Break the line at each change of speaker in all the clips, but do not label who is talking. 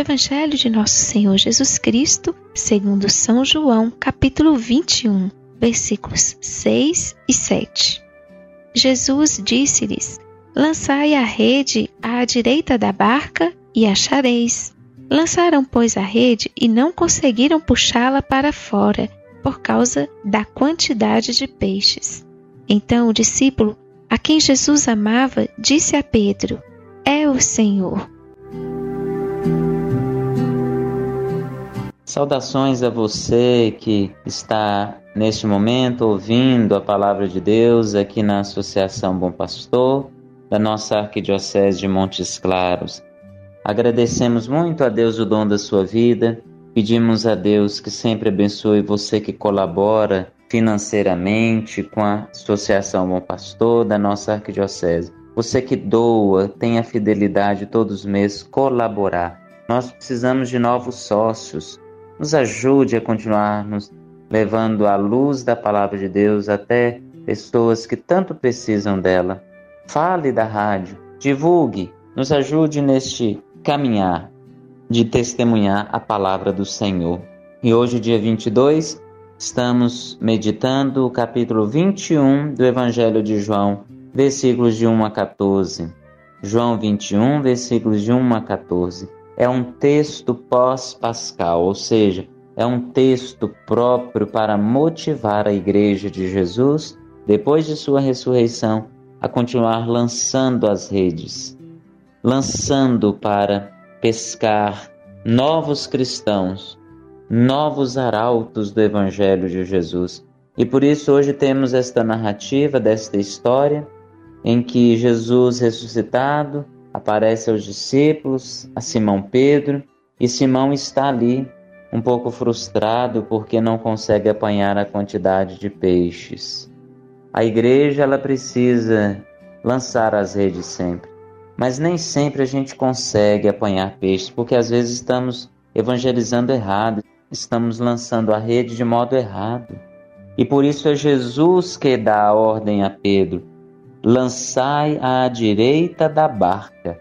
Evangelho de Nosso Senhor Jesus Cristo, segundo São João, capítulo 21, versículos 6 e 7. Jesus disse-lhes: Lançai a rede à direita da barca e achareis. Lançaram, pois, a rede e não conseguiram puxá-la para fora, por causa da quantidade de peixes. Então o discípulo, a quem Jesus amava, disse a Pedro: É o Senhor.
Saudações a você que está neste momento ouvindo a palavra de Deus aqui na Associação Bom Pastor da nossa Arquidiocese de Montes Claros. Agradecemos muito a Deus o dom da sua vida, pedimos a Deus que sempre abençoe você que colabora financeiramente com a Associação Bom Pastor da nossa Arquidiocese. Você que doa, tem a fidelidade todos os meses colaborar. Nós precisamos de novos sócios. Nos ajude a continuar nos levando a luz da palavra de Deus até pessoas que tanto precisam dela. Fale da rádio, divulgue, nos ajude neste caminhar de testemunhar a palavra do Senhor. E hoje, dia 22, estamos meditando o capítulo 21 do Evangelho de João, versículos de 1 a 14. João 21, versículos de 1 a 14 é um texto pós-pascal, ou seja, é um texto próprio para motivar a Igreja de Jesus, depois de sua ressurreição, a continuar lançando as redes, lançando para pescar novos cristãos, novos arautos do Evangelho de Jesus. E por isso hoje temos esta narrativa desta história em que Jesus ressuscitado aparece aos discípulos, a Simão Pedro, e Simão está ali, um pouco frustrado porque não consegue apanhar a quantidade de peixes. A igreja ela precisa lançar as redes sempre, mas nem sempre a gente consegue apanhar peixes, porque às vezes estamos evangelizando errado, estamos lançando a rede de modo errado. E por isso é Jesus que dá a ordem a Pedro: lançai à direita da barca.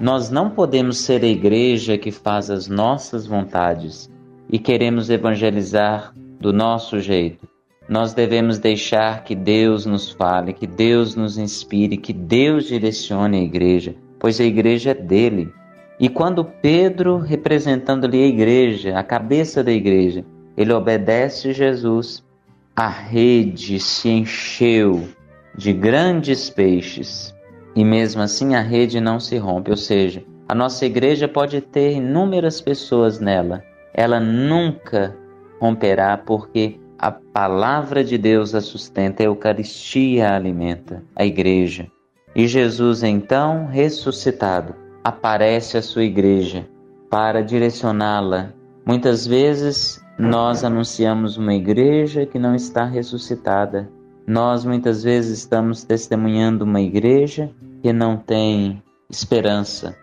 Nós não podemos ser a igreja que faz as nossas vontades e queremos evangelizar do nosso jeito. Nós devemos deixar que Deus nos fale, que Deus nos inspire, que Deus direcione a igreja, pois a igreja é dele. E quando Pedro, representando ali a igreja, a cabeça da igreja, ele obedece Jesus. A rede se encheu de grandes peixes e mesmo assim a rede não se rompe, ou seja, a nossa igreja pode ter inúmeras pessoas nela, ela nunca romperá porque a palavra de Deus a sustenta, a Eucaristia a alimenta, a igreja. E Jesus, então, ressuscitado, aparece à sua igreja para direcioná-la. Muitas vezes nós anunciamos uma igreja que não está ressuscitada. Nós muitas vezes estamos testemunhando uma igreja que não tem esperança.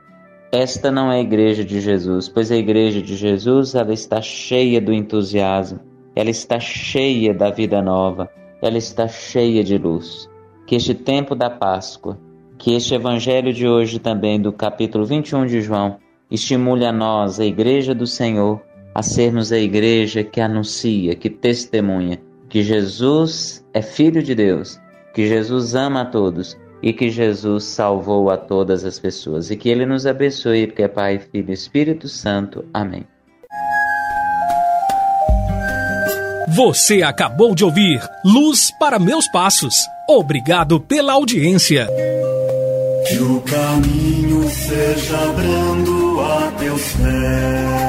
Esta não é a igreja de Jesus, pois a igreja de Jesus ela está cheia do entusiasmo, ela está cheia da vida nova, ela está cheia de luz. Que este tempo da Páscoa, que este evangelho de hoje também, do capítulo 21 de João, estimule a nós, a igreja do Senhor, a sermos a igreja que anuncia, que testemunha que Jesus é Filho de Deus, que Jesus ama a todos e que Jesus salvou a todas as pessoas. E que Ele nos abençoe, porque é Pai, Filho e Espírito Santo. Amém.
Você acabou de ouvir Luz para Meus Passos. Obrigado pela audiência.
Que o caminho seja brando a teus pés,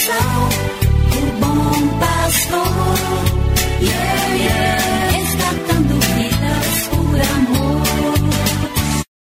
Associação, o bom pastor, yeah, yeah.